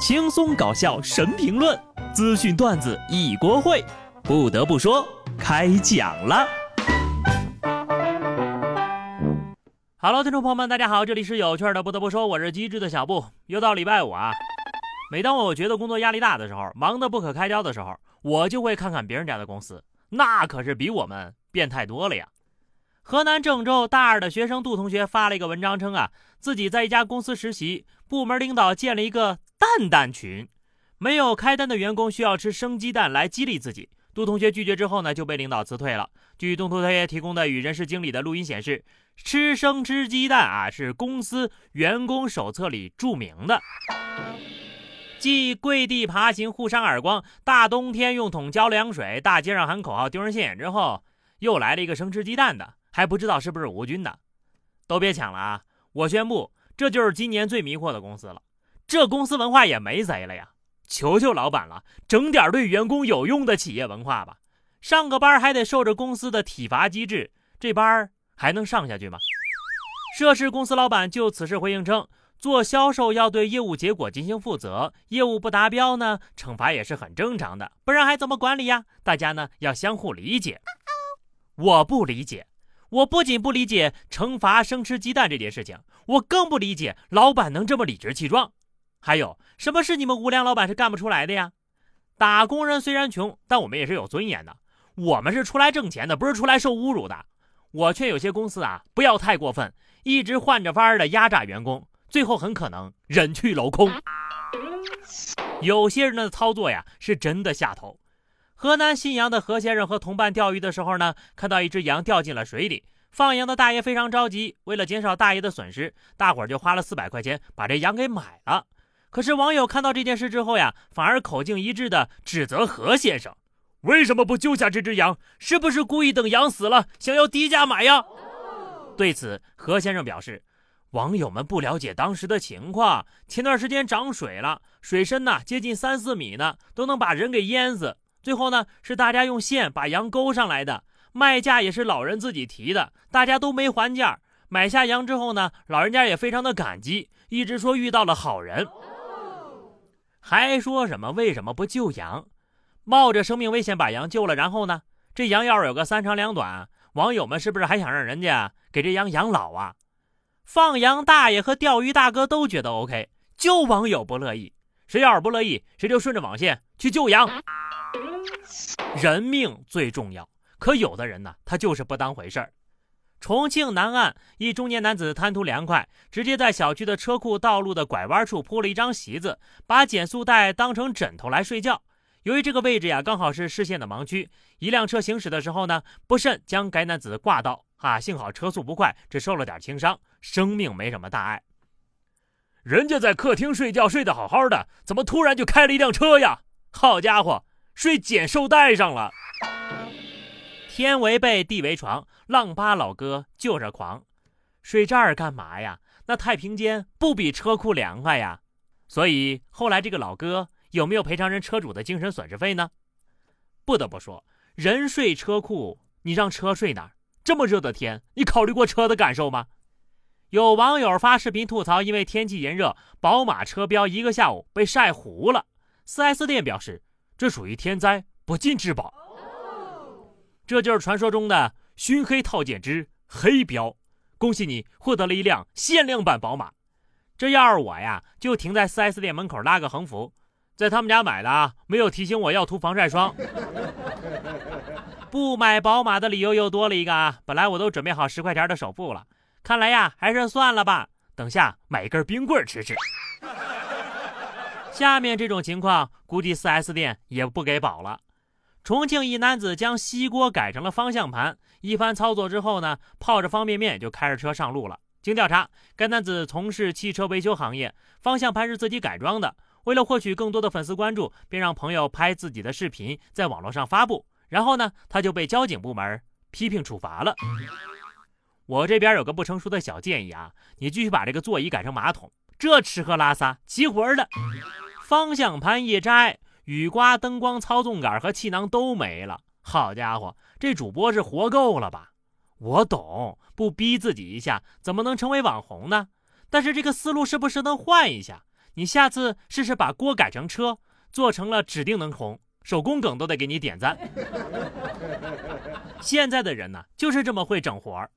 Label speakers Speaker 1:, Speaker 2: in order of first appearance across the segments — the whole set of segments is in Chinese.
Speaker 1: 轻松搞笑神评论，资讯段子一锅烩。不得不说，开讲了。Hello，听众朋友们，大家好，这里是有趣的。不得不说，我是机智的小布。又到礼拜五啊，每当我觉得工作压力大的时候，忙得不可开交的时候，我就会看看别人家的公司，那可是比我们变态多了呀。河南郑州大二的学生杜同学发了一个文章，称啊，自己在一家公司实习，部门领导建了一个蛋蛋群，没有开单的员工需要吃生鸡蛋来激励自己。杜同学拒绝之后呢，就被领导辞退了。据杜同学提供的与人事经理的录音显示，吃生吃鸡蛋啊是公司员工手册里注明的。继跪地爬行互扇耳光，大冬天用桶浇凉水，大街上喊口号丢人现眼之后，又来了一个生吃鸡蛋的。还不知道是不是吴军的，都别抢了啊！我宣布，这就是今年最迷惑的公司了。这公司文化也没贼了呀！求求老板了，整点对员工有用的企业文化吧。上个班还得受着公司的体罚机制，这班还能上下去吗？涉事公司老板就此事回应称，做销售要对业务结果进行负责，业务不达标呢，惩罚也是很正常的，不然还怎么管理呀？大家呢要相互理解。我不理解。我不仅不理解惩罚生吃鸡蛋这件事情，我更不理解老板能这么理直气壮。还有什么是你们无良老板是干不出来的呀？打工人虽然穷，但我们也是有尊严的。我们是出来挣钱的，不是出来受侮辱的。我劝有些公司啊，不要太过分，一直换着法儿的压榨员工，最后很可能人去楼空。有些人的操作呀，是真的下头。河南信阳的何先生和同伴钓鱼的时候呢，看到一只羊掉进了水里，放羊的大爷非常着急，为了减少大爷的损失，大伙儿就花了四百块钱把这羊给买了。可是网友看到这件事之后呀，反而口径一致的指责何先生：“为什么不救下这只羊？是不是故意等羊死了，想要低价买呀？”对此，何先生表示：“网友们不了解当时的情况，前段时间涨水了，水深呢接近三四米呢，都能把人给淹死。”最后呢，是大家用线把羊勾上来的，卖价也是老人自己提的，大家都没还价。买下羊之后呢，老人家也非常的感激，一直说遇到了好人，还说什么为什么不救羊，冒着生命危险把羊救了，然后呢，这羊要是有个三长两短，网友们是不是还想让人家给这羊养老啊？放羊大爷和钓鱼大哥都觉得 OK，就网友不乐意，谁要是不乐意，谁就顺着网线去救羊。人命最重要，可有的人呢，他就是不当回事儿。重庆南岸一中年男子贪图凉快，直接在小区的车库道路的拐弯处铺了一张席子，把减速带当成枕头来睡觉。由于这个位置呀，刚好是视线的盲区，一辆车行驶的时候呢，不慎将该男子挂到。啊，幸好车速不快，只受了点轻伤，生命没什么大碍。人家在客厅睡觉睡得好好的，怎么突然就开了一辆车呀？好家伙！睡减寿带上了，天为被，地为床，浪巴老哥就是狂，睡这儿干嘛呀？那太平间不比车库凉快呀？所以后来这个老哥有没有赔偿人车主的精神损失费呢？不得不说，人睡车库，你让车睡哪儿？这么热的天，你考虑过车的感受吗？有网友发视频吐槽，因为天气炎热，宝马车标一个下午被晒糊了。4S 店表示。这属于天灾，不进质保。这就是传说中的熏黑套件之黑标。恭喜你获得了一辆限量版宝马。这要是我呀，就停在 4S 店门口拉个横幅，在他们家买的啊，没有提醒我要涂防晒霜。不买宝马的理由又多了一个啊！本来我都准备好十块钱的首付了，看来呀，还是算了吧。等下买一根冰棍吃吃。下面这种情况，估计 4S 店也不给保了。重庆一男子将锡锅改成了方向盘，一番操作之后呢，泡着方便面就开着车上路了。经调查，该男子从事汽车维修行业，方向盘是自己改装的。为了获取更多的粉丝关注，便让朋友拍自己的视频在网络上发布。然后呢，他就被交警部门批评处罚了。我这边有个不成熟的小建议啊，你继续把这个座椅改成马桶。这吃喝拉撒齐活的，方向盘一摘，雨刮、灯光、操纵杆和气囊都没了。好家伙，这主播是活够了吧？我懂，不逼自己一下，怎么能成为网红呢？但是这个思路是不是能换一下？你下次试试把锅改成车，做成了指定能红，手工梗都得给你点赞。现在的人呢，就是这么会整活儿。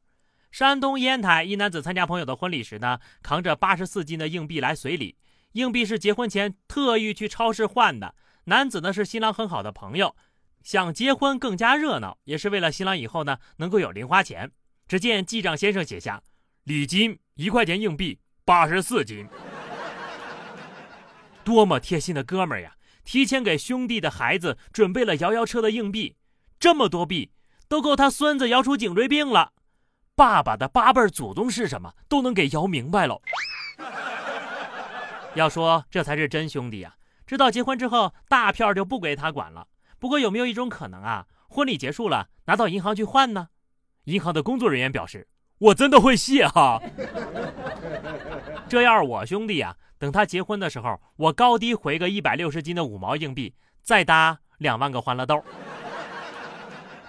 Speaker 1: 山东烟台一男子参加朋友的婚礼时呢，扛着八十四斤的硬币来随礼，硬币是结婚前特意去超市换的。男子呢是新郎很好的朋友，想结婚更加热闹，也是为了新郎以后呢能够有零花钱。只见记账先生写下：礼金一块钱硬币八十四斤。多么贴心的哥们儿呀！提前给兄弟的孩子准备了摇摇车的硬币，这么多币都够他孙子摇出颈椎病了。爸爸的八辈祖宗是什么，都能给摇明白了。要说这才是真兄弟呀！知道结婚之后大票就不归他管了。不过有没有一种可能啊？婚礼结束了，拿到银行去换呢？银行的工作人员表示：“我真的会谢哈。”这要是我兄弟呀。等他结婚的时候，我高低回个一百六十斤的五毛硬币，再搭两万个欢乐豆。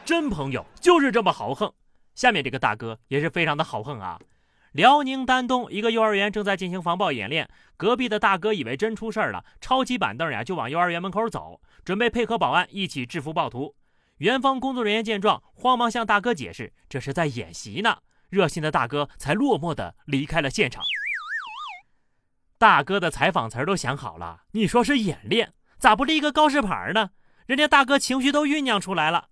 Speaker 1: 真朋友就是这么豪横。下面这个大哥也是非常的豪横啊！辽宁丹东一个幼儿园正在进行防暴演练，隔壁的大哥以为真出事儿了，抄起板凳呀就往幼儿园门口走，准备配合保安一起制服暴徒。园方工作人员见状，慌忙向大哥解释这是在演习呢。热心的大哥才落寞的离开了现场。大哥的采访词都想好了，你说是演练，咋不立个告示牌呢？人家大哥情绪都酝酿出来了。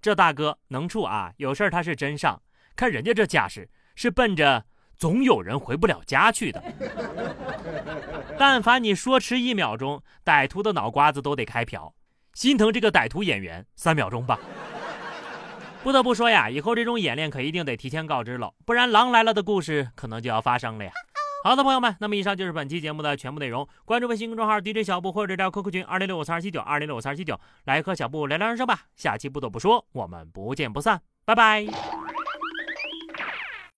Speaker 1: 这大哥能处啊，有事儿他是真上。看人家这架势，是奔着总有人回不了家去的。但凡你说迟一秒钟，歹徒的脑瓜子都得开瓢。心疼这个歹徒演员，三秒钟吧。不得不说呀，以后这种演练可一定得提前告知了，不然狼来了的故事可能就要发生了呀。好的，朋友们，那么以上就是本期节目的全部内容。关注微信公众号 DJ 小布，或者加 QQ 群二零六五三二七九二零六五三二七九，来和小布聊聊人生吧。下期不得不说，我们不见不散，拜拜。